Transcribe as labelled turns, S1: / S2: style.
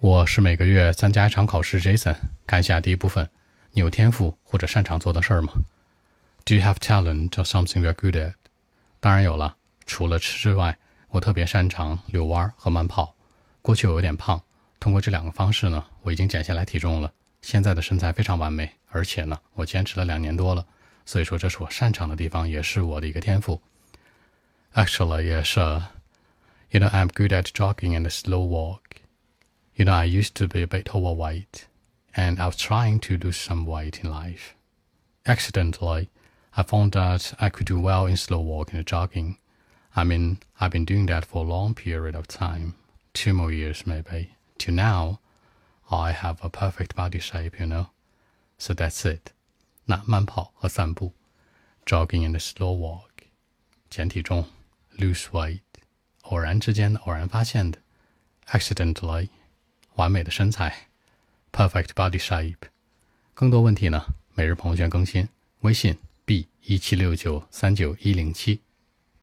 S1: 我是每个月参加一场考试。Jason，看一下第一部分，你有天赋或者擅长做的事儿吗？Do you have talent or something you're good at？当然有了，除了吃之外，我特别擅长遛弯和慢跑。过去我有点胖，通过这两个方式呢，我已经减下来体重了。现在的身材非常完美，而且呢，我坚持了两年多了。所以说，这是我擅长的地方，也是我的一个天赋。Actually, yes, you know I'm good at jogging and slow walk. You know, I used to be a bit overweight, and I was trying to lose some weight in life. Accidentally, I found that I could do well in slow walking and jogging. I mean, I've been doing that for a long period of time, two more years maybe. To now, I have a perfect body shape, you know. So that's it. 那慢跑和散步，jogging and slow walk，减体重，lose weight，偶然之间偶然发现的，accidentally。 完美的身材，perfect body shape。更多问题呢？每日朋友圈更新，微信 b 一七六九三九一零七。